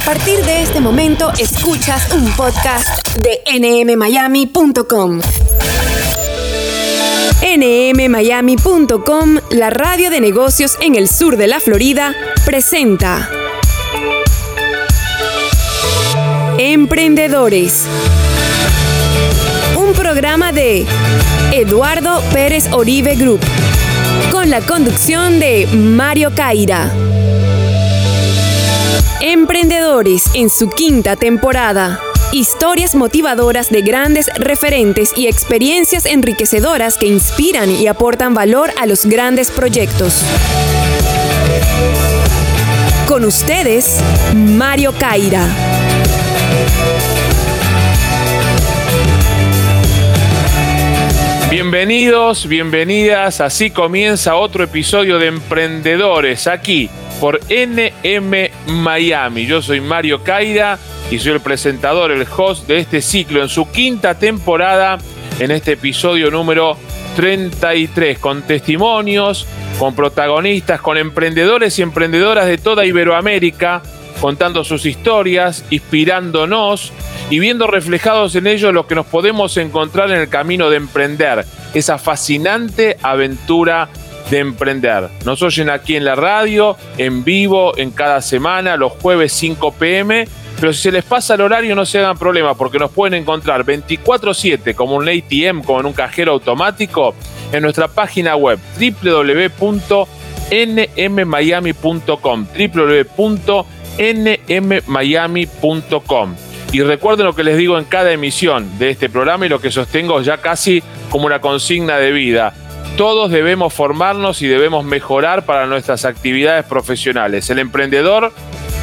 A partir de este momento escuchas un podcast de nmmiami.com. nmmiami.com, la radio de negocios en el sur de la Florida, presenta Emprendedores. Un programa de Eduardo Pérez Oribe Group, con la conducción de Mario Caira. Emprendedores en su quinta temporada. Historias motivadoras de grandes referentes y experiencias enriquecedoras que inspiran y aportan valor a los grandes proyectos. Con ustedes, Mario Caira. Bienvenidos, bienvenidas. Así comienza otro episodio de Emprendedores aquí por NM Miami. Yo soy Mario Caira y soy el presentador, el host de este ciclo en su quinta temporada, en este episodio número 33, con testimonios, con protagonistas, con emprendedores y emprendedoras de toda Iberoamérica, contando sus historias, inspirándonos y viendo reflejados en ellos lo que nos podemos encontrar en el camino de emprender, esa fascinante aventura de emprender. Nos oyen aquí en la radio, en vivo, en cada semana, los jueves 5 pm. Pero si se les pasa el horario, no se hagan problema, porque nos pueden encontrar 24-7 como un ATM, como en un cajero automático, en nuestra página web www.nmmiami.com. Y recuerden lo que les digo en cada emisión de este programa y lo que sostengo ya casi como una consigna de vida todos debemos formarnos y debemos mejorar para nuestras actividades profesionales. El emprendedor,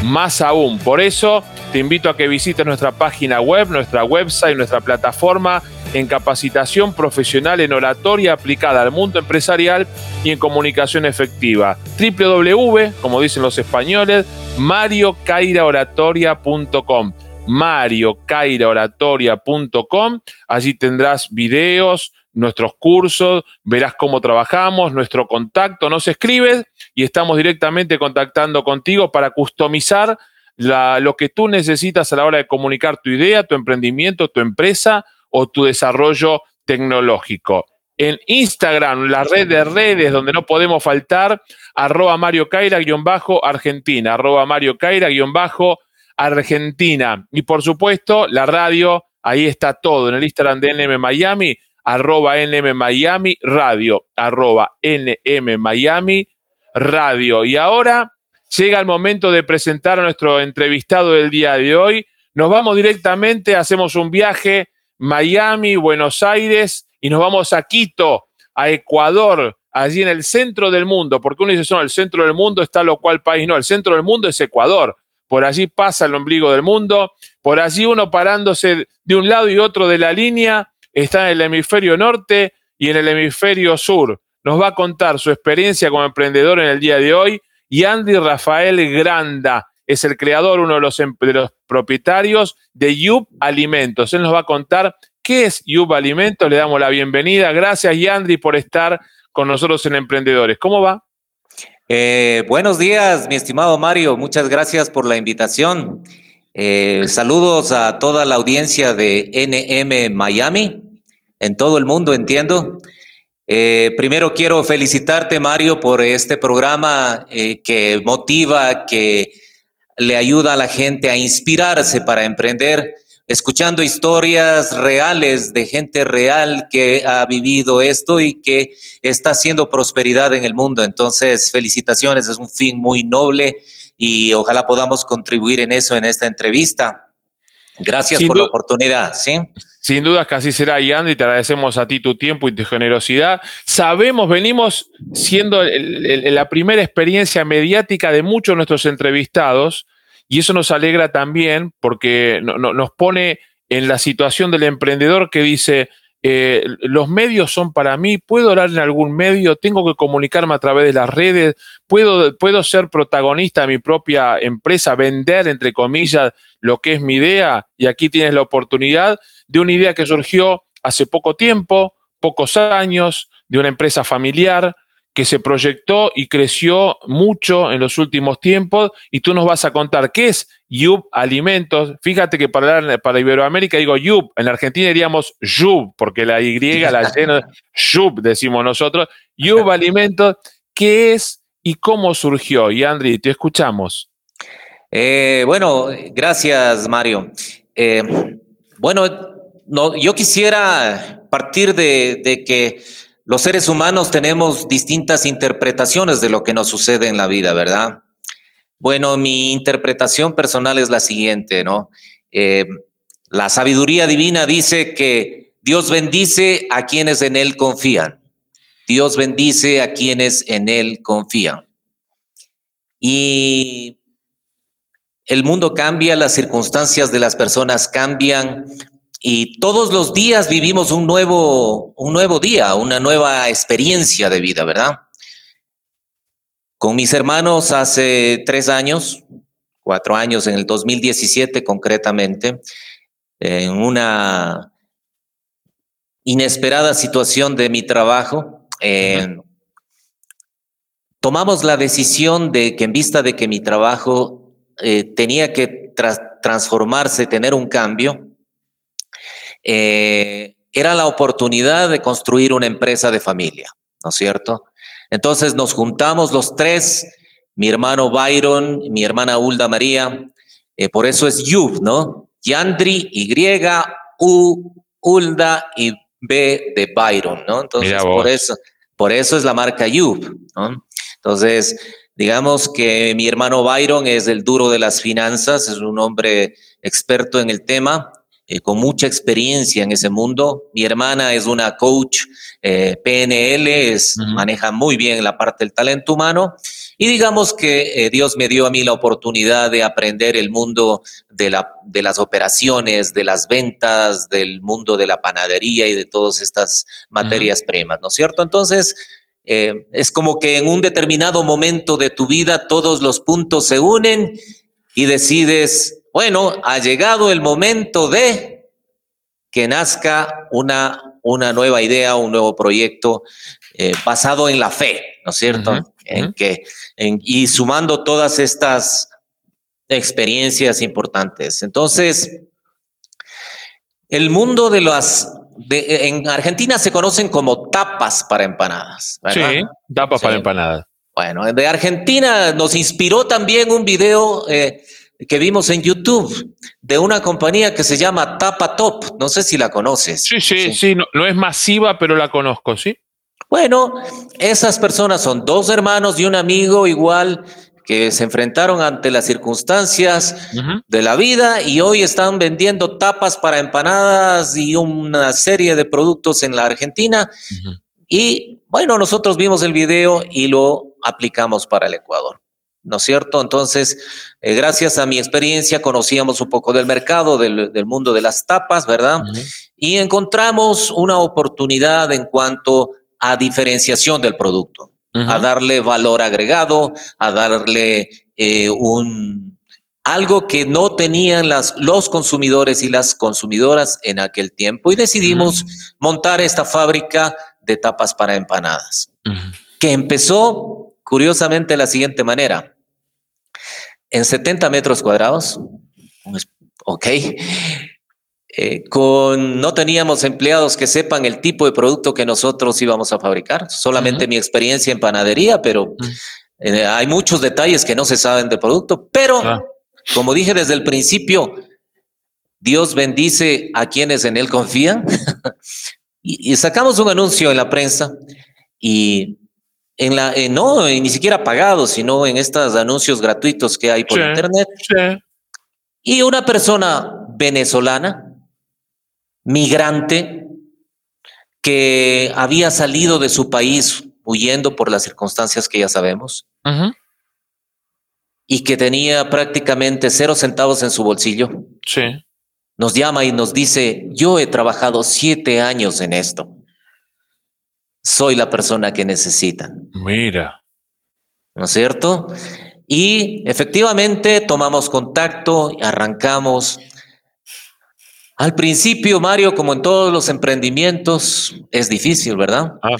más aún. Por eso te invito a que visites nuestra página web, nuestra website, nuestra plataforma en capacitación profesional en oratoria aplicada al mundo empresarial y en comunicación efectiva. www, como dicen los españoles, mariocairaoratoria.com mariocairaoratoria.com. Allí tendrás videos, nuestros cursos, verás cómo trabajamos, nuestro contacto, nos escribes y estamos directamente contactando contigo para customizar lo que tú necesitas a la hora de comunicar tu idea, tu emprendimiento, tu empresa o tu desarrollo tecnológico. En Instagram, la red de redes donde no podemos faltar, arroba Mario Caira-Argentina, arroba Mario Caira-Argentina. Y por supuesto, la radio, ahí está todo, en el Instagram de NM Miami, arroba NM Miami Radio, arroba NM Miami Radio. Y ahora llega el momento de presentar a nuestro entrevistado del día de hoy. Nos vamos directamente, hacemos un viaje Miami, Buenos Aires y nos vamos a Quito, a Ecuador, allí en el centro del mundo, porque uno dice, no, el centro del mundo está lo cual país, no, el centro del mundo es Ecuador. Por allí pasa el ombligo del mundo, por allí uno parándose de un lado y otro de la línea, está en el hemisferio norte y en el hemisferio sur. Nos va a contar su experiencia como emprendedor en el día de hoy y Andy Rafael Granda es el creador, uno de los, em, propietarios de Yub Alimentos. Él nos va a contar qué es Yub Alimentos. Le damos la bienvenida. Gracias, Yandri, por estar con nosotros en Emprendedores. ¿Cómo va? Eh, buenos días, mi estimado Mario. Muchas gracias por la invitación. Eh, saludos a toda la audiencia de NM Miami en todo el mundo, entiendo. Eh, primero quiero felicitarte, Mario, por este programa eh, que motiva, que le ayuda a la gente a inspirarse para emprender, escuchando historias reales de gente real que ha vivido esto y que está haciendo prosperidad en el mundo. Entonces, felicitaciones, es un fin muy noble y ojalá podamos contribuir en eso en esta entrevista. Gracias por la oportunidad, ¿sí? Sin duda que así será, Yandy, te agradecemos a ti tu tiempo y tu generosidad. Sabemos, venimos siendo la primera experiencia mediática de muchos de nuestros entrevistados y eso nos alegra también porque nos pone en la situación del emprendedor que dice, eh, los medios son para mí, puedo hablar en algún medio, tengo que comunicarme a través de las redes, puedo, puedo ser protagonista de mi propia empresa, vender, entre comillas, lo que es mi idea. Y aquí tienes la oportunidad de una idea que surgió hace poco tiempo, pocos años, de una empresa familiar que se proyectó y creció mucho en los últimos tiempos y tú nos vas a contar qué es Yub Alimentos. Fíjate que para, para Iberoamérica digo Yub, en Argentina diríamos Yub, porque la Y la llena, Yub decimos nosotros. Yub Alimentos, ¿qué es y cómo surgió? Y Andri, te escuchamos. Eh, bueno, gracias Mario. Eh, bueno, no, yo quisiera partir de, de que los seres humanos tenemos distintas interpretaciones de lo que nos sucede en la vida, ¿verdad? Bueno, mi interpretación personal es la siguiente, ¿no? Eh, la sabiduría divina dice que Dios bendice a quienes en Él confían. Dios bendice a quienes en Él confían. Y el mundo cambia, las circunstancias de las personas cambian, y todos los días vivimos un nuevo, un nuevo día, una nueva experiencia de vida, ¿verdad? Con mis hermanos hace tres años, cuatro años, en el 2017 concretamente, en una inesperada situación de mi trabajo, eh, tomamos la decisión de que en vista de que mi trabajo eh, tenía que transformarse, tener un cambio, eh, era la oportunidad de construir una empresa de familia, ¿no es cierto? Entonces nos juntamos los tres, mi hermano Byron, mi hermana Hulda María, eh, por eso es Yub, ¿no? Yandri, Y, U, Hulda y B de Byron, ¿no? Entonces, por eso, por eso es la marca Yub, ¿no? Entonces, digamos que mi hermano Byron es el duro de las finanzas, es un hombre experto en el tema, eh, con mucha experiencia en ese mundo. Mi hermana es una coach eh, PNL, es, maneja muy bien la parte del talento humano. Y digamos que eh, Dios me dio a mí la oportunidad de aprender el mundo de, la, de las operaciones, de las ventas, del mundo de la panadería y de todas estas materias primas, ¿no es cierto? Entonces, es como que en un determinado momento de tu vida todos los puntos se unen y decides bueno, ha llegado el momento de que nazca una, una nueva idea, un nuevo proyecto eh, basado en la fe, ¿no es cierto? en que, y sumando todas estas experiencias importantes. Entonces, el mundo de las en Argentina se conocen como tapas para empanadas. ¿verdad? Sí, tapas para empanadas. Bueno, de Argentina nos inspiró también un video eh, que vimos en YouTube de una compañía que se llama Tapa Top. No sé si la conoces. Sí, sí, sí, no, es masiva, pero la conozco, ¿sí? Bueno, esas personas son dos hermanos y un amigo igual que se enfrentaron ante las circunstancias de la vida y hoy están vendiendo tapas para empanadas y una serie de productos en la Argentina. Y bueno, nosotros vimos el video y lo aplicamos para el Ecuador. ¿No es cierto? Entonces, eh, gracias a mi experiencia, conocíamos un poco del mercado, del, mundo de las tapas, ¿verdad? Y encontramos una oportunidad en cuanto a diferenciación del producto, a darle valor agregado, a darle eh, un algo que no tenían las, los consumidores y las consumidoras en aquel tiempo. Y decidimos montar esta fábrica de tapas para empanadas, que empezó curiosamente de la siguiente manera en 70 metros cuadrados, ok, eh, con, no teníamos empleados que sepan el tipo de producto que nosotros íbamos a fabricar, solamente mi experiencia en panadería, pero eh, hay muchos detalles que no se saben de producto, pero como dije desde el principio, Dios bendice a quienes en Él confían. y, y sacamos un anuncio en la prensa y en la, eh, no ni siquiera pagados, sino en estos anuncios gratuitos que hay por internet. Y una persona venezolana, migrante, que había salido de su país huyendo por las circunstancias que ya sabemos, y que tenía prácticamente cero centavos en su bolsillo. Nos llama y nos dice, yo he trabajado siete años en esto soy la persona que necesitan. Mira. ¿No es cierto? Y efectivamente tomamos contacto, y arrancamos. Al principio, Mario, como en todos los emprendimientos, es difícil, ¿verdad? Ah.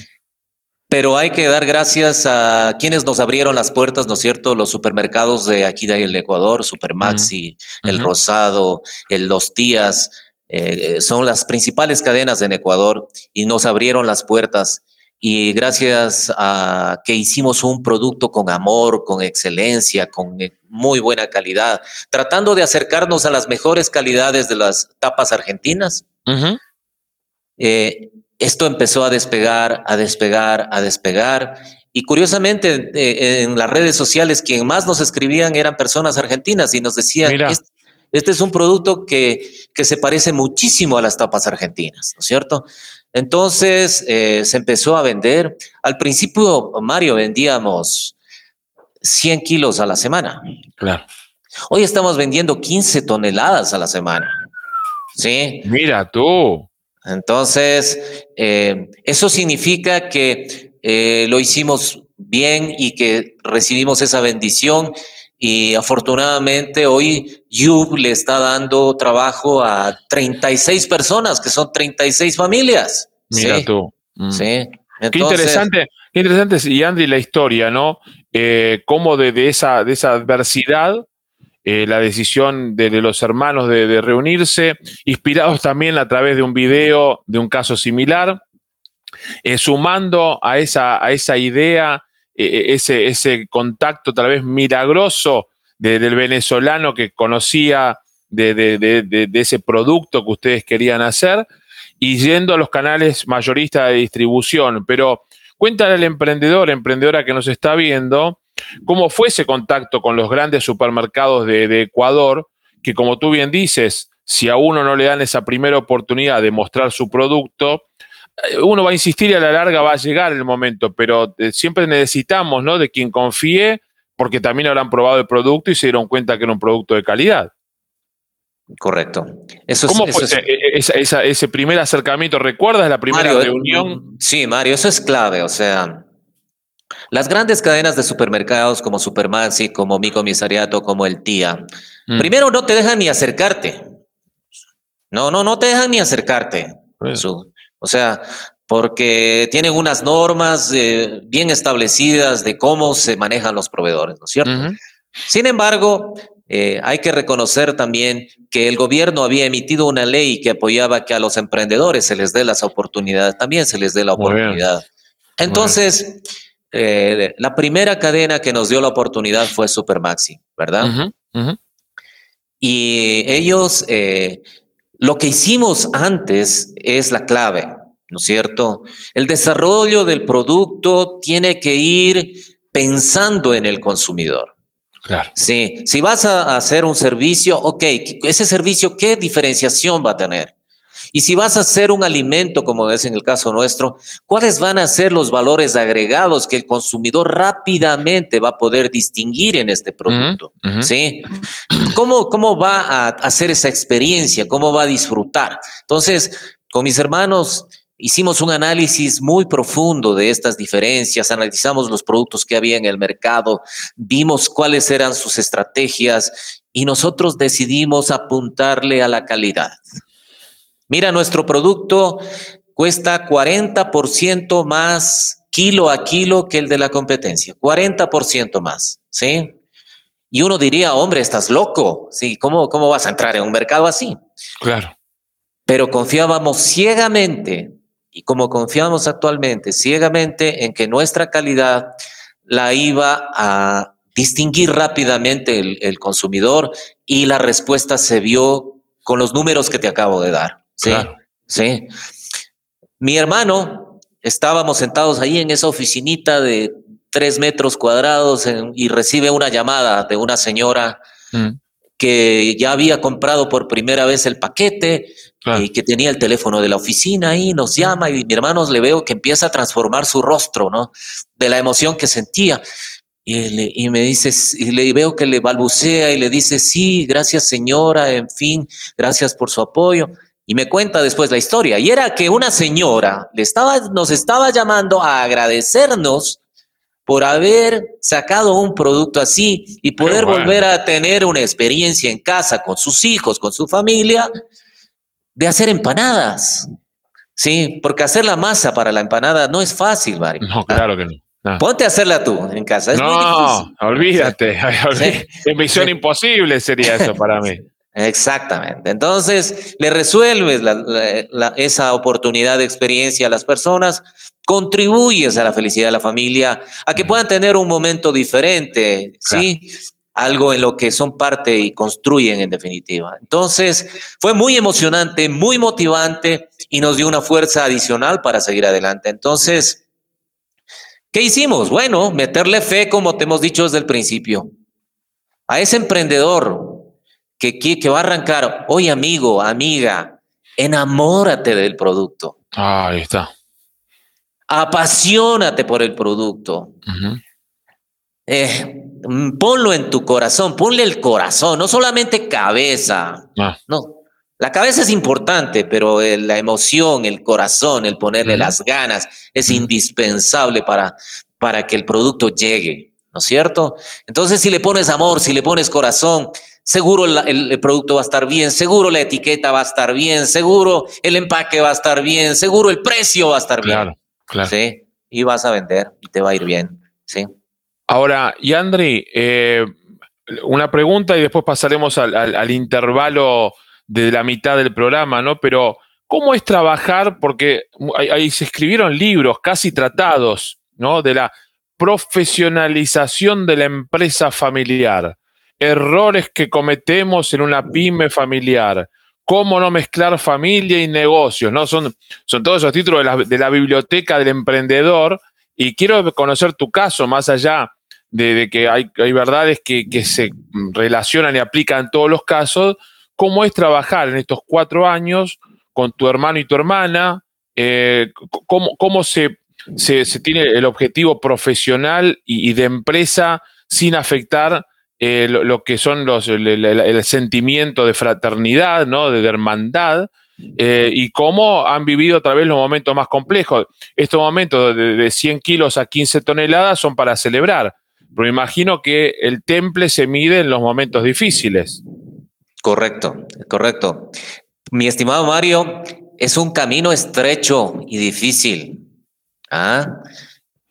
Pero hay que dar gracias a quienes nos abrieron las puertas, ¿no es cierto? Los supermercados de aquí del Ecuador, Supermaxi, El Rosado, el Los Días, eh, son las principales cadenas en Ecuador y nos abrieron las puertas. Y gracias a que hicimos un producto con amor, con excelencia, con eh, muy buena calidad, tratando de acercarnos a las mejores calidades de las tapas argentinas, eh, esto empezó a despegar, a despegar, a despegar. Y curiosamente, eh, en las redes sociales, quien más nos escribían eran personas argentinas y nos decían, este, es un producto que, que, se parece muchísimo a las tapas argentinas, ¿no es cierto? Entonces eh, se empezó a vender. Al principio, Mario, vendíamos 100 kilos a la semana. Claro. Hoy estamos vendiendo 15 toneladas a la semana. Sí. Mira tú. Entonces, eh, eso significa que eh, lo hicimos bien y que recibimos esa bendición. Y afortunadamente hoy Yub le está dando trabajo a 36 personas, que son 36 familias. Mira tú. Mm. Sí. qué interesante, qué interesante, y Andy, la historia, ¿no? Eh, cómo de, esa, de esa adversidad eh, la decisión de, los hermanos de, reunirse, inspirados también a través de un video de un caso similar, eh, sumando a esa, a esa idea, ese, ese contacto tal vez milagroso del venezolano que conocía de, ese producto que ustedes querían hacer y yendo a los canales mayoristas de distribución. Pero cuéntale al emprendedor, emprendedora que nos está viendo, cómo fue ese contacto con los grandes supermercados de, Ecuador, que como tú bien dices, si a uno no le dan esa primera oportunidad de mostrar su producto, uno va a insistir y a la larga va a llegar el momento, pero eh, siempre necesitamos ¿no? de quien confíe, porque también habrán probado el producto y se dieron cuenta que era un producto de calidad. Correcto. ¿Cómo fue ese, primer acercamiento? ¿Recuerdas la primera eh, reunión? Sí, Mario, eso es clave. O sea, las grandes cadenas de supermercados como Supermaxi, como Mi Comisariato, como El Tía, mm. primero no te dejan ni acercarte. No, no, no te dejan ni acercarte. O sea, porque tienen unas normas eh, bien establecidas de cómo se manejan los proveedores, ¿no es cierto? Sin embargo, eh, hay que reconocer también que el gobierno había emitido una ley que apoyaba que a los emprendedores se les dé las oportunidades, también se les dé la oportunidad. Entonces, eh, la primera cadena que nos dio la oportunidad fue Supermaxi, ¿verdad? Y ellos, eh, lo que hicimos antes es la clave, ¿no es cierto? El desarrollo del producto tiene que ir pensando en el consumidor. Claro. Sí, si vas a hacer un servicio, ok, ese servicio, ¿qué diferenciación va a tener? Y si vas a hacer un alimento, como es en el caso nuestro, ¿cuáles van a ser los valores agregados que el consumidor rápidamente va a poder distinguir en este producto? ¿Sí? ¿Cómo, ¿Cómo va a hacer esa experiencia? ¿Cómo va a disfrutar? Entonces, con mis hermanos hicimos un análisis muy profundo de estas diferencias, analizamos los productos que había en el mercado, vimos cuáles eran sus estrategias y nosotros decidimos apuntarle a la calidad. Mira, nuestro producto cuesta 40% más kilo a kilo que el de la competencia, 40% más, ¿sí? Y uno diría, hombre, estás loco, ¿sí? ¿Cómo, ¿Cómo vas a entrar en un mercado así? Claro. Pero confiábamos ciegamente, y como confiamos actualmente, ciegamente en que nuestra calidad la iba a distinguir rápidamente el, el consumidor y la respuesta se vio con los números que te acabo de dar. Sí, sí. Mi hermano, estábamos sentados ahí en esa oficinita de tres metros cuadrados y recibe una llamada de una señora mm. que ya había comprado por primera vez el paquete y que tenía el teléfono de la oficina ahí, nos llama y mi hermano le veo que empieza a transformar su rostro, ¿no? De la emoción que sentía. Y, y, me dice, y le veo que le balbucea y le dice, sí, gracias señora, en fin, gracias por su apoyo. Y me cuenta después la historia. Y era que una señora le estaba, nos estaba llamando a agradecernos por haber sacado un producto así y poder volver a tener una experiencia en casa con sus hijos, con su familia, de hacer empanadas. Sí, porque hacer la masa para la empanada no es fácil, Mario. No, claro que no. no. Ponte a hacerla tú en casa. Es no, olvídate. Misión imposible sería eso para mí. Exactamente. Entonces, le resuelves esa oportunidad de experiencia a las personas, contribuyes a la felicidad de la familia, a que puedan tener un momento diferente, ¿sí? Algo en lo que son parte y construyen en definitiva. Entonces, fue muy emocionante, muy motivante y nos dio una fuerza adicional para seguir adelante. Entonces, ¿qué hicimos? Bueno, meterle fe, como te hemos dicho desde el principio, a ese emprendedor que, que va a arrancar. Oye, amigo, amiga, enamórate del producto. Ah, ahí está. Apasionate por el producto. Eh, ponlo en tu corazón, ponle el corazón, no solamente cabeza. Ah. No, la cabeza es importante, pero la emoción, el corazón, el ponerle las ganas es indispensable para, para que el producto llegue, ¿no es cierto? Entonces, si le pones amor, si le pones corazón, seguro el, producto va a estar bien, seguro la etiqueta va a estar bien, seguro el empaque va a estar bien, seguro el precio va a estar bien. Claro, Sí, y vas a vender y te va a ir bien, sí. Ahora, Yandri, eh, una pregunta y después pasaremos al, intervalo de la mitad del programa, ¿no? Pero, ¿cómo es trabajar? Porque ahí se escribieron libros, casi tratados, ¿no? De la profesionalización de la empresa familiar errores que cometemos en una pyme familiar, cómo no mezclar familia y negocios, ¿no? Son, son todos esos títulos de la, biblioteca del emprendedor. Y quiero conocer tu caso, más allá de, que hay, hay verdades que, se relacionan y aplican en todos los casos, cómo es trabajar en estos cuatro años con tu hermano y tu hermana, eh, cómo, se, se, tiene el objetivo profesional y de empresa sin afectar eh, lo, que son los, el, sentimiento de fraternidad, ¿no? de, hermandad, eh, y cómo han vivido otra vez los momentos más complejos. Estos momentos de, 100 kilos a 15 toneladas son para celebrar, pero me imagino que el temple se mide en los momentos difíciles. Correcto, correcto. Mi estimado Mario, es un camino estrecho y difícil. ¿Ah?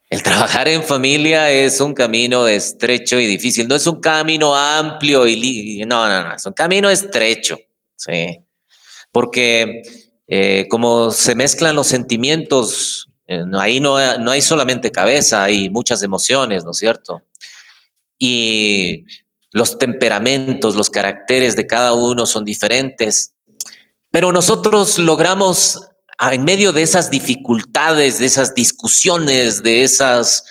El trabajar en familia es un camino estrecho y difícil, no es un camino amplio y no, no, no, es un camino estrecho, sí, porque eh, como se mezclan los sentimientos, eh, ahí no, no hay solamente cabeza, hay muchas emociones, ¿no es cierto? Y los temperamentos, los caracteres de cada uno son diferentes, pero nosotros logramos en medio de esas dificultades, de esas discusiones, de esas,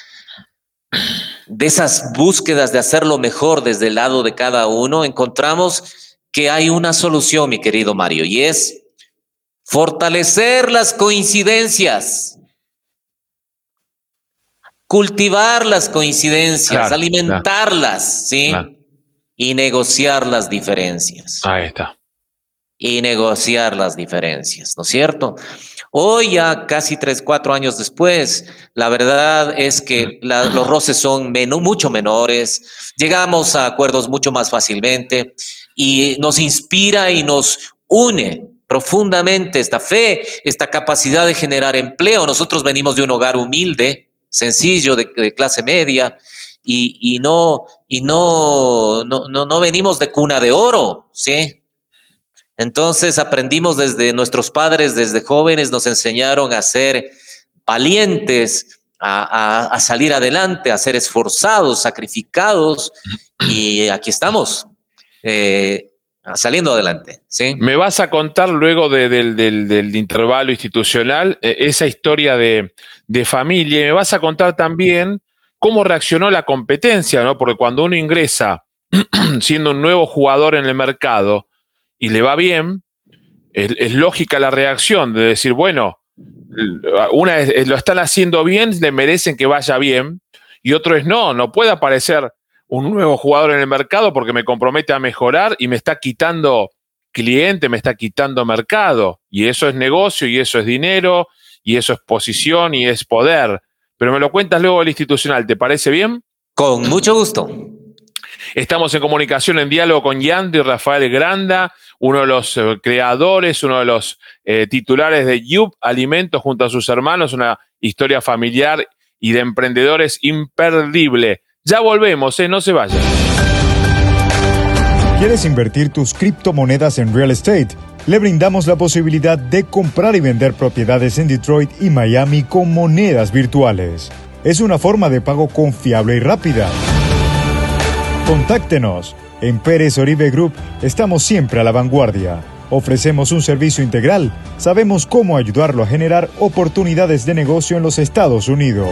de esas búsquedas de hacerlo mejor desde el lado de cada uno, encontramos que hay una solución, mi querido Mario, y es fortalecer las coincidencias, cultivar las coincidencias, alimentarlas, ¿sí? Y negociar las diferencias. Ahí está y negociar las diferencias, ¿no es cierto? Hoy ya casi tres, cuatro años después, la verdad es que los roces son mucho menores, llegamos a acuerdos mucho más fácilmente y nos inspira y nos une profundamente esta fe, esta capacidad de generar empleo. Nosotros venimos de un hogar humilde, sencillo, de, clase media, y, y, no, y no, no, no, no venimos de cuna de oro, ¿sí? Entonces aprendimos desde nuestros padres, desde jóvenes, nos enseñaron a ser valientes, a, salir adelante, a ser esforzados, sacrificados, y aquí estamos. Eh, saliendo adelante. ¿sí? Me vas a contar luego del, intervalo institucional eh, esa historia de, familia y me vas a contar también cómo reaccionó la competencia, ¿no? Porque cuando uno ingresa siendo un nuevo jugador en el mercado, y le va bien, es, lógica la reacción de decir, bueno, una es, lo están haciendo bien, le merecen que vaya bien, y otro es no, no puede aparecer un nuevo jugador en el mercado porque me compromete a mejorar y me está quitando cliente, me está quitando mercado, y eso es negocio, y eso es dinero, y eso es posición, y es poder. Pero me lo cuentas luego el institucional, ¿te parece bien? Con mucho gusto. Estamos en comunicación, en diálogo con Yandy Rafael Granda, uno de los eh, creadores, uno de los eh, titulares de Yup Alimentos junto a sus hermanos, una historia familiar y de emprendedores imperdible. Ya volvemos, ¿eh? no se vayan. ¿Quieres invertir tus criptomonedas en real estate? Le brindamos la posibilidad de comprar y vender propiedades en Detroit y Miami con monedas virtuales. Es una forma de pago confiable y rápida. Contáctenos. En Pérez Oribe Group estamos siempre a la vanguardia. Ofrecemos un servicio integral. Sabemos cómo ayudarlo a generar oportunidades de negocio en los Estados Unidos.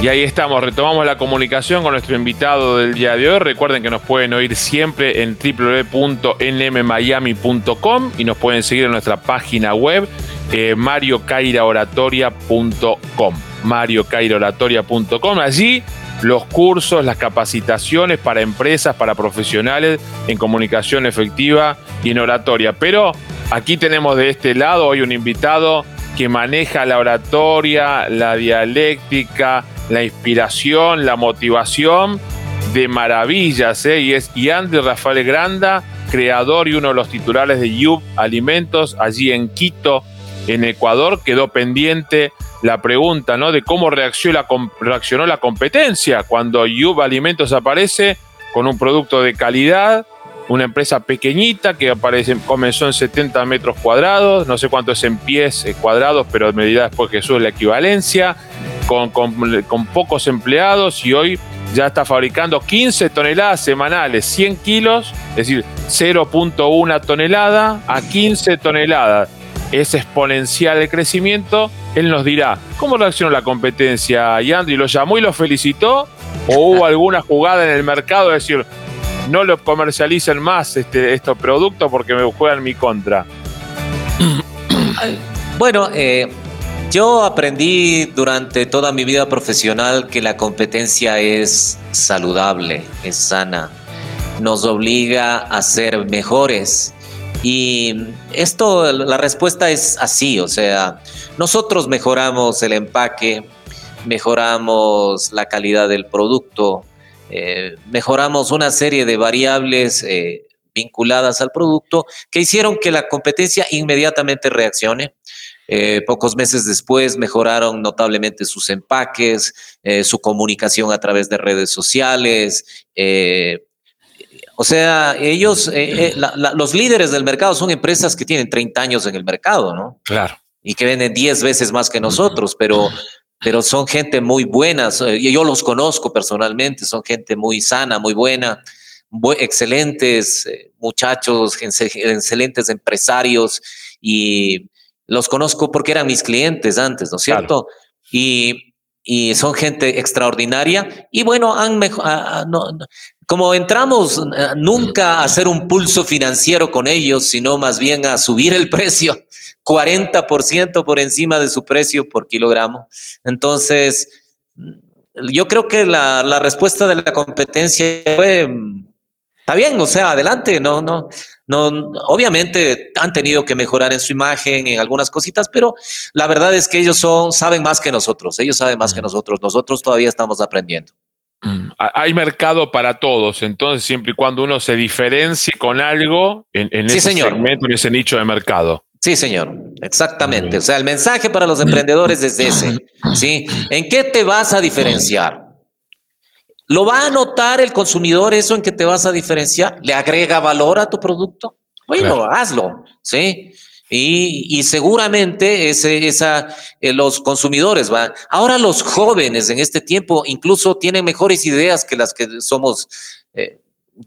Y ahí estamos, retomamos la comunicación con nuestro invitado del día de hoy. Recuerden que nos pueden oír siempre en www.nmmiami.com y nos pueden seguir en nuestra página web eh, mariocairaoratoria.com. mariocairaoratoria.com. Allí los cursos, las capacitaciones para empresas, para profesionales en comunicación efectiva y en oratoria. Pero aquí tenemos de este lado hoy un invitado que maneja la oratoria, la dialéctica, la inspiración, la motivación de maravillas, ¿eh? y es Yandy Rafael Granda, creador y uno de los titulares de Yub Alimentos, allí en Quito, en Ecuador. Quedó pendiente la pregunta ¿no? de cómo reaccionó la, competencia cuando Yub Alimentos aparece con un producto de calidad, una empresa pequeñita que aparece, comenzó en 70 metros cuadrados, no sé cuánto es en pies eh, cuadrados, pero medida después que sube la equivalencia con, pocos empleados y hoy ya está fabricando 15 toneladas semanales, 100 kilos, es decir, 0.1 tonelada a 15 toneladas. Es exponencial el crecimiento. Él nos dirá, ¿cómo reaccionó la competencia? Y Andy lo llamó y lo felicitó. ¿O hubo alguna jugada en el mercado de decir, no lo comercialicen más este, estos productos porque me juegan mi contra? Bueno, eh, yo aprendí durante toda mi vida profesional que la competencia es saludable, es sana, nos obliga a ser mejores. Y esto, la respuesta es así, o sea, nosotros mejoramos el empaque, mejoramos la calidad del producto, eh, mejoramos una serie de variables eh, vinculadas al producto que hicieron que la competencia inmediatamente reaccione. Eh, pocos meses después mejoraron notablemente sus empaques, eh, su comunicación a través de redes sociales. Eh, o sea, ellos, los líderes del mercado son empresas que tienen 30 años en el mercado, ¿no? Claro. Y que venden 10 veces más que nosotros, pero, pero son gente muy buena. Yo los conozco personalmente, son gente muy sana, muy buena, excelentes muchachos, excelentes empresarios y los conozco porque eran mis clientes antes, ¿no es cierto? Y, son gente extraordinaria. Y bueno, han como entramos eh, nunca a hacer un pulso financiero con ellos, sino más bien a subir el precio, 40% por encima de su precio por kilogramo. Entonces, yo creo que la, la respuesta de la competencia fue Está bien, o sea, adelante, no, no, no, obviamente han tenido que mejorar en su imagen, en algunas cositas, pero la verdad es que ellos son, saben más que nosotros, ellos saben más que nosotros, nosotros todavía estamos aprendiendo. Mm, hay mercado para todos, entonces siempre y cuando uno se diferencie con algo en, ese segmento, en ese nicho de mercado. Sí, señor, exactamente. O sea, el mensaje para los emprendedores es ese. ¿sí? ¿En qué te vas a diferenciar? ¿Lo va a notar el consumidor eso en que te vas a diferenciar? ¿Le agrega valor a tu producto? Bueno, hazlo, ¿sí? Y, seguramente ese, esa, eh, los consumidores van. Ahora los jóvenes en este tiempo incluso tienen mejores ideas que las que somos eh,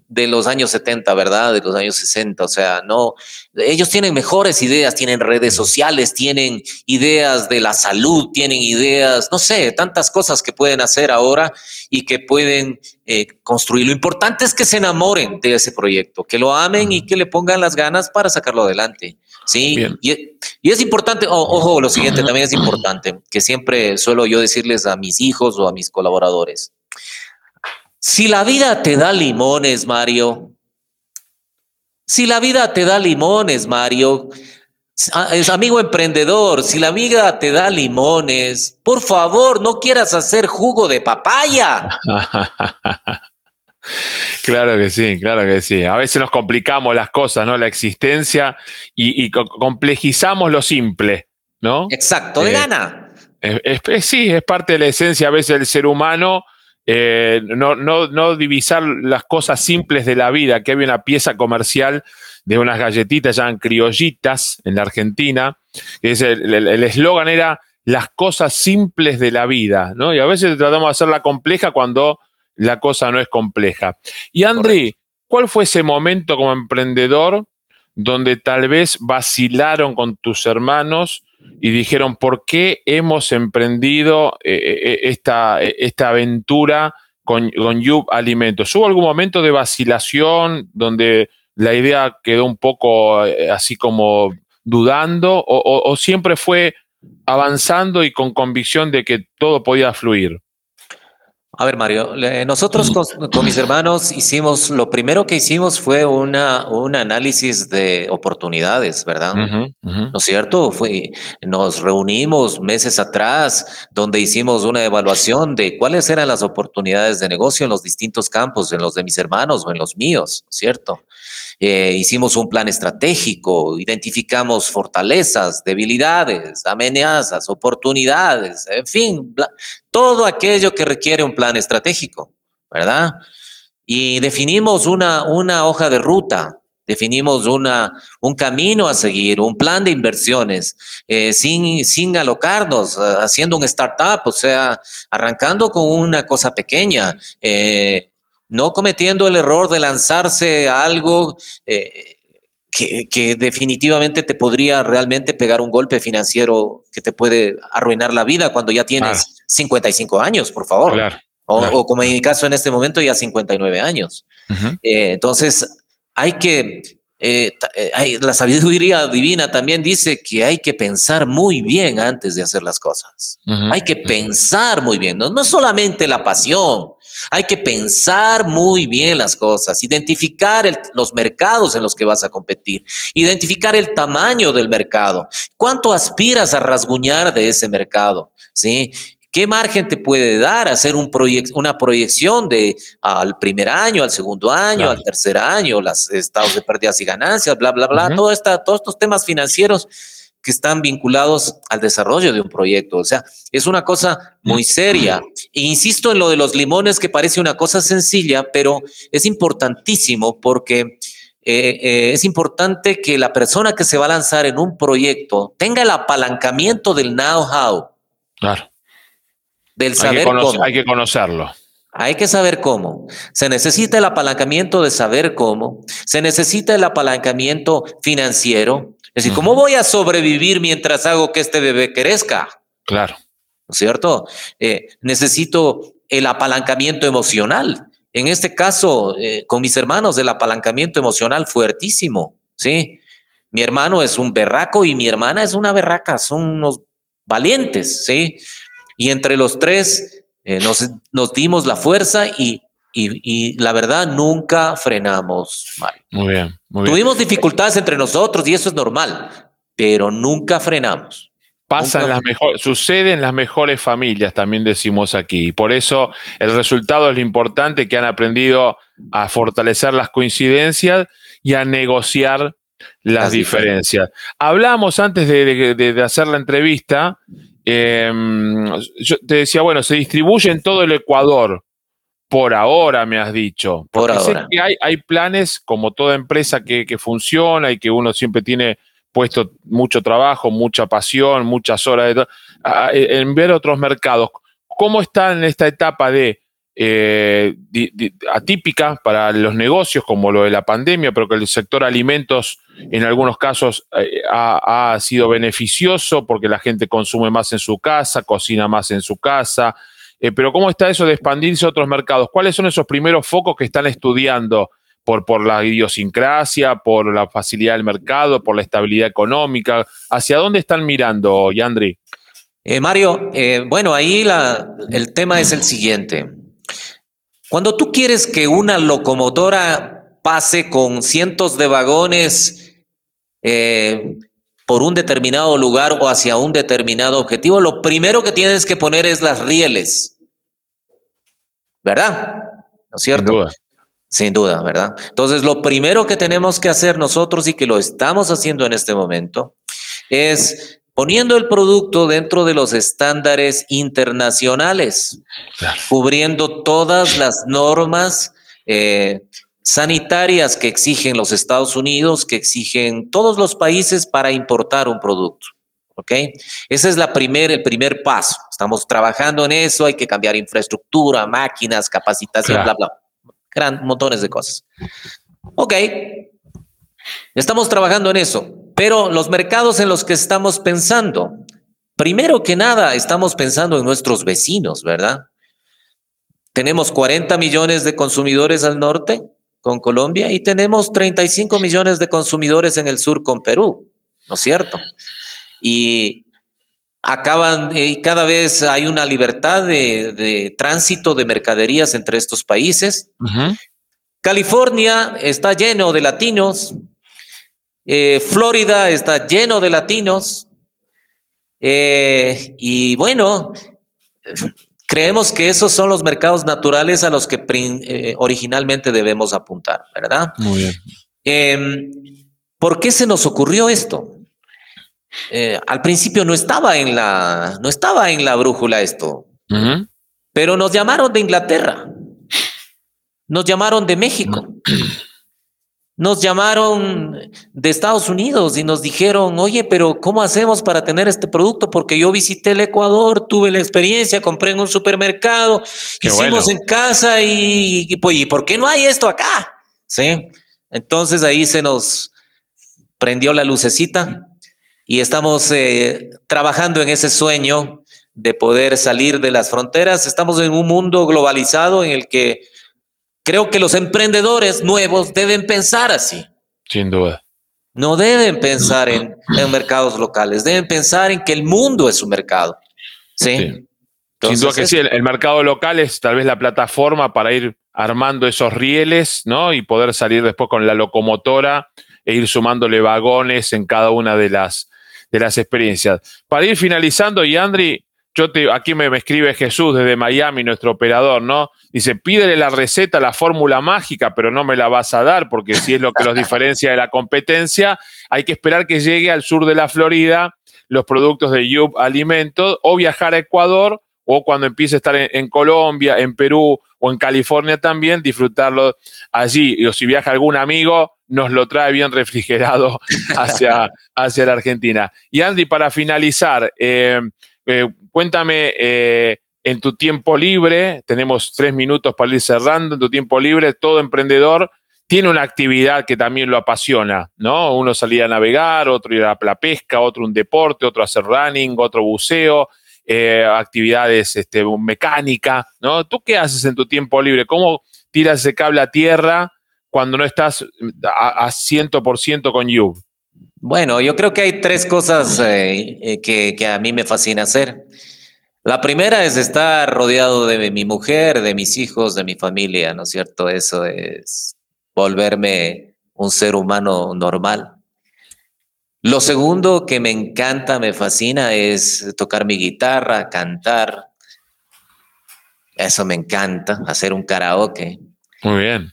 de los años 70, ¿verdad? De los años 60. O sea, no, ellos tienen mejores ideas, tienen redes sociales, tienen ideas de la salud, tienen ideas, no sé, tantas cosas que pueden hacer ahora y que pueden eh, construir. Lo importante es que se enamoren de ese proyecto, que lo amen y que le pongan las ganas para sacarlo adelante. Sí, y, es importante, ojo, lo siguiente también es importante, que siempre suelo yo decirles a mis hijos o a mis colaboradores si la vida te da limones, Mario, si la vida te da limones, Mario, Ah, es amigo emprendedor, si la amiga te da limones, por favor, no quieras hacer jugo de papaya. Claro que sí, claro que sí. A veces nos complicamos las cosas, ¿no? La existencia y, complejizamos lo simple, ¿no? Exacto, de eh, gana. sí, es parte de la esencia a veces del ser humano. Eh, no, no, no divisar las cosas simples de la vida, que había una pieza comercial de unas galletitas llaman criollitas en la Argentina, es el eslogan era las cosas simples de la vida, ¿no? Y a veces tratamos de hacerla compleja cuando la cosa no es compleja. Y André, ¿cuál fue ese momento como emprendedor donde tal vez vacilaron con tus hermanos y dijeron, ¿por qué hemos emprendido eh, eh, esta, esta aventura con, con Alimentos? ¿Hubo algún momento de vacilación donde la idea quedó un poco eh, así como dudando o, siempre fue avanzando y con convicción de que todo podía fluir? A ver, Mario, nosotros con, mis hermanos hicimos, lo primero que hicimos fue una, un análisis de oportunidades, ¿verdad? ¿No es cierto? Fue, nos reunimos meses atrás donde hicimos una evaluación de cuáles eran las oportunidades de negocio en los distintos campos, en los de mis hermanos o en los míos, ¿cierto? Eh, hicimos un plan estratégico, identificamos fortalezas, debilidades, amenazas, oportunidades, en fin, todo aquello que requiere un plan estratégico, ¿verdad? Y definimos una, una hoja de ruta, definimos una, un camino a seguir, un plan de inversiones, eh, sin, sin alocarnos, eh, haciendo un startup, o sea, arrancando con una cosa pequeña, no cometiendo el error de lanzarse a algo eh, que, definitivamente te podría realmente pegar un golpe financiero que te puede arruinar la vida cuando ya tienes 55 años, por favor. o, como en mi caso en este momento ya 59 años. Eh, entonces, hay que eh, la sabiduría divina también dice que hay que pensar muy bien antes de hacer las cosas. Hay que pensar muy bien, no, no solamente la pasión, hay que pensar muy bien las cosas, identificar los mercados en los que vas a competir, identificar el tamaño del mercado, cuánto aspiras a rasguñar de ese mercado, ¿sí? ¿Qué margen te puede dar hacer un una proyección de al primer año, al segundo año, al tercer año, los estados de pérdidas y ganancias, bla, bla, bla, todos estos temas financieros que están vinculados al desarrollo de un proyecto. O sea, es una cosa muy seria. E insisto en lo de los limones, que parece una cosa sencilla, pero es importantísimo porque eh, eh, es importante que la persona que se va a lanzar en un proyecto tenga el apalancamiento del know-how. Claro. Del saber cómo. Hay que conocerlo. Hay que saber cómo. Se necesita el apalancamiento de saber cómo. Se necesita el apalancamiento financiero. Es decir, ¿cómo voy a sobrevivir mientras hago que este bebé crezca? Claro. ¿No es cierto? Eh, necesito el apalancamiento emocional. En este caso, eh, con mis hermanos, el apalancamiento emocional fuertísimo, ¿sí? Mi hermano es un berraco y mi hermana es una berraca, son unos valientes, ¿sí? Y entre los tres eh, nos, nos dimos la fuerza y y, la verdad nunca frenamos, Muy bien, muy bien. Tuvimos dificultades entre nosotros y eso es normal, pero nunca frenamos. Pasa en las mejores, sucede en las mejores familias, también decimos aquí. Y por eso el resultado es lo importante, que han aprendido a fortalecer las coincidencias y a negociar las, diferencias. Hablamos antes de, hacer la entrevista, em, yo te decía, bueno, se distribuye en todo el Ecuador por ahora, me has dicho. por ahora. que hay, hay, planes, como toda empresa que, funciona y que uno siempre tiene puesto mucho trabajo, mucha pasión, muchas horas de en ver otros mercados. ¿Cómo está en esta etapa de, eh, atípica para los negocios, como lo de la pandemia, pero que el sector alimentos en algunos casos eh, ha, ha, sido beneficioso porque la gente consume más en su casa, cocina más en su casa, eh, pero ¿cómo está eso de expandirse a otros mercados? ¿Cuáles son esos primeros focos que están estudiando por, por la idiosincrasia, por la facilidad del mercado, por la estabilidad económica? ¿Hacia dónde están mirando, Yandri? Eh, Mario, eh, bueno, ahí el tema es el siguiente. Cuando tú quieres que una locomotora pase con cientos de vagones por un determinado lugar o hacia un determinado objetivo, lo primero que tienes que poner es las rieles. ¿Verdad? ¿No es cierto? Sin duda. Sin duda, ¿verdad? Entonces, lo primero que tenemos que hacer nosotros y que lo estamos haciendo en este momento es poniendo el producto dentro de los estándares internacionales, cubriendo todas las normas eh, sanitarias que exigen los Estados Unidos, que exigen todos los países para importar un producto. ¿Ok? Ese es la primer, el primer paso. Estamos trabajando en eso, hay que cambiar infraestructura, máquinas, capacitación, bla, bla. Gran, montones de cosas. Ok, estamos trabajando en eso, pero los mercados en los que estamos pensando, primero que nada, estamos pensando en nuestros vecinos, ¿verdad? Tenemos 40 millones de consumidores al norte con Colombia y tenemos 35 millones de consumidores en el sur con Perú, ¿no es cierto? Y acaban, y eh, cada vez hay una libertad de, tránsito de mercaderías entre estos países. California está lleno de latinos, eh, Florida está lleno de latinos, eh, y bueno, creemos que esos son los mercados naturales a los que originalmente debemos apuntar, ¿verdad? Muy bien. Em, ¿Por qué se nos ocurrió esto? Eh, al principio no estaba en la, no estaba en la brújula esto, pero nos llamaron de Inglaterra, nos llamaron de México, nos llamaron de Estados Unidos y nos dijeron, oye, pero ¿cómo hacemos para tener este producto? Porque yo visité el Ecuador, tuve la experiencia, compré en un supermercado, hicimos en casa y, y, pues, ¿y por qué no hay esto acá? Sí. Entonces ahí se nos prendió la lucecita y estamos eh, trabajando en ese sueño de poder salir de las fronteras. Estamos en un mundo globalizado en el que creo que los emprendedores nuevos deben pensar así. Sin duda. No deben pensar en, mercados locales, deben pensar en que el mundo es su mercado. Sí. Sin duda que sí, el, el, mercado local es tal vez la plataforma para ir armando esos rieles, ¿no? Y poder salir después con la locomotora e ir sumándole vagones en cada una de las, de las experiencias. Para ir finalizando, y Andri, yo te, aquí me, escribe Jesús desde Miami, nuestro operador, ¿no? Dice, pídele la receta, la fórmula mágica, pero no me la vas a dar, porque si es lo que los diferencia de la competencia, hay que esperar que llegue al sur de la Florida los productos de Yub Alimentos o viajar a Ecuador o cuando empiece a estar en, Colombia, en Perú o en California también, disfrutarlo allí. O si viaja algún amigo, nos lo trae bien refrigerado hacia, hacia la Argentina. Y Andy, para finalizar, eh, eh, cuéntame eh, en tu tiempo libre, tenemos tres minutos para ir cerrando, en tu tiempo libre, todo emprendedor tiene una actividad que también lo apasiona, ¿no? Uno salía a navegar, otro ir a la pesca, otro un deporte, otro hacer running, otro buceo, actividades este, mecánica, ¿no? ¿Tú qué haces en tu tiempo libre? ¿Cómo tiras ese cable a tierra? cuando no estás a, 100% con You? Bueno, yo creo que hay tres cosas eh, eh, que, que, a mí me fascina hacer. La primera es estar rodeado de mi mujer, de mis hijos, de mi familia, ¿no es cierto? Eso es volverme un ser humano normal. Lo segundo que me encanta, me fascina, es tocar mi guitarra, cantar. Eso me encanta, hacer un karaoke. Muy bien.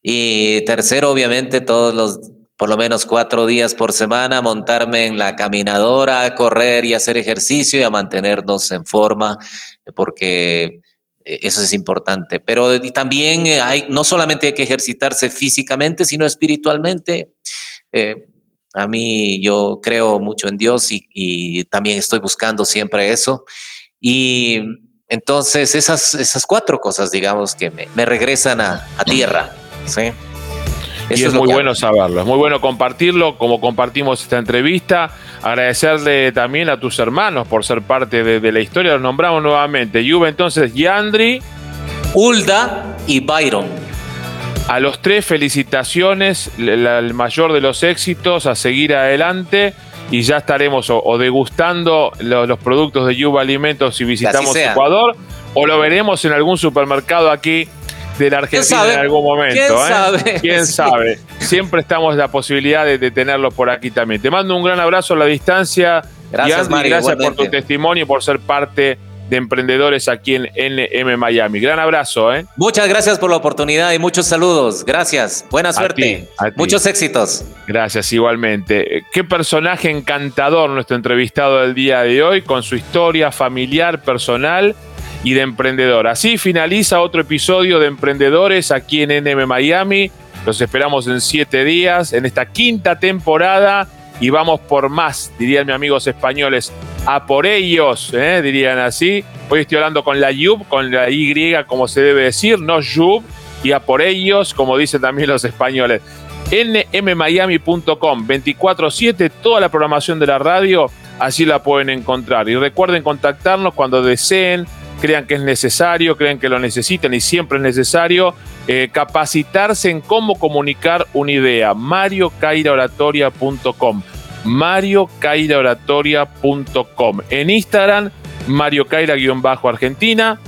Y tercero, obviamente, todos los, por lo menos cuatro días por semana, montarme en la caminadora, a correr y hacer ejercicio y a mantenernos en forma, porque eso es importante. Pero también hay, no solamente hay que ejercitarse físicamente, sino espiritualmente. Eh, a mí yo creo mucho en Dios y, también estoy buscando siempre eso. Y entonces esas, esas cuatro cosas, digamos, que me, regresan a, a tierra. Sí. Y es, muy bueno saberlo, es muy bueno compartirlo, como compartimos esta entrevista. Agradecerle también a tus hermanos por ser parte de, la historia. Los nombramos nuevamente. Juve entonces, Yandri, Ulda y Byron. A los tres, felicitaciones, el mayor de los éxitos, a seguir adelante y ya estaremos o, degustando los, productos de Yuba Alimentos si visitamos Ecuador o lo veremos en algún supermercado aquí de la Argentina en algún momento. ¿Quién ¿eh? sabe? ¿Quién sabe? Siempre estamos en la posibilidad de, de, tenerlo por aquí también. Te mando un gran abrazo a la distancia. Gracias, y Andy, gracias por tu testimonio y por ser parte de emprendedores aquí en NM Miami. Gran abrazo, ¿eh? Muchas gracias por la oportunidad y muchos saludos. Gracias. Buena suerte. Muchos éxitos. Gracias, igualmente. Qué personaje encantador nuestro entrevistado del día de hoy, con su historia familiar, personal y de emprendedor. Así finaliza otro episodio de Emprendedores aquí en NM Miami. Los esperamos en siete días, en esta quinta temporada y vamos por más, dirían mis amigos españoles, a por ellos, ¿eh? dirían así. Hoy estoy hablando con la YUB, con la Y como se debe decir, no YUB, y a por ellos, como dicen también los españoles. nmmiami.com 24/7, toda la programación de la radio, así la pueden encontrar. Y recuerden contactarnos cuando deseen, crean que es necesario, crean que lo necesitan y siempre es necesario eh, capacitarse en cómo comunicar una idea. mariocairaoratoria.com mariocairaoratoria.com En Instagram, Mario Caira-Argentina,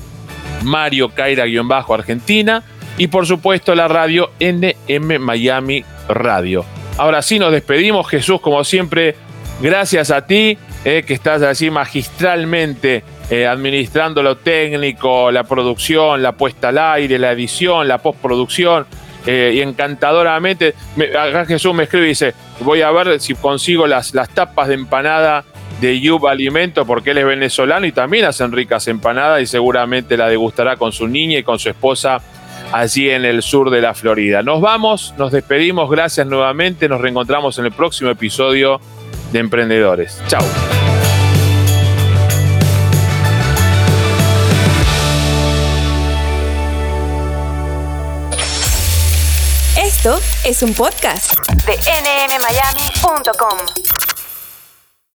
Mario Caira-Argentina y por supuesto la radio NM Miami Radio. Ahora sí nos despedimos, Jesús, como siempre, gracias a ti, eh, que estás así magistralmente eh, administrando lo técnico, la producción, la puesta al aire, la edición, la postproducción. Eh, y encantadoramente, acá Jesús me escribe y dice, voy a ver si consigo las, las tapas de empanada de Yub Alimento, porque él es venezolano y también hacen ricas empanadas y seguramente la degustará con su niña y con su esposa allí en el sur de la Florida. Nos vamos, nos despedimos, gracias nuevamente, nos reencontramos en el próximo episodio de Emprendedores. Chao. Es un podcast de nmmiami.com.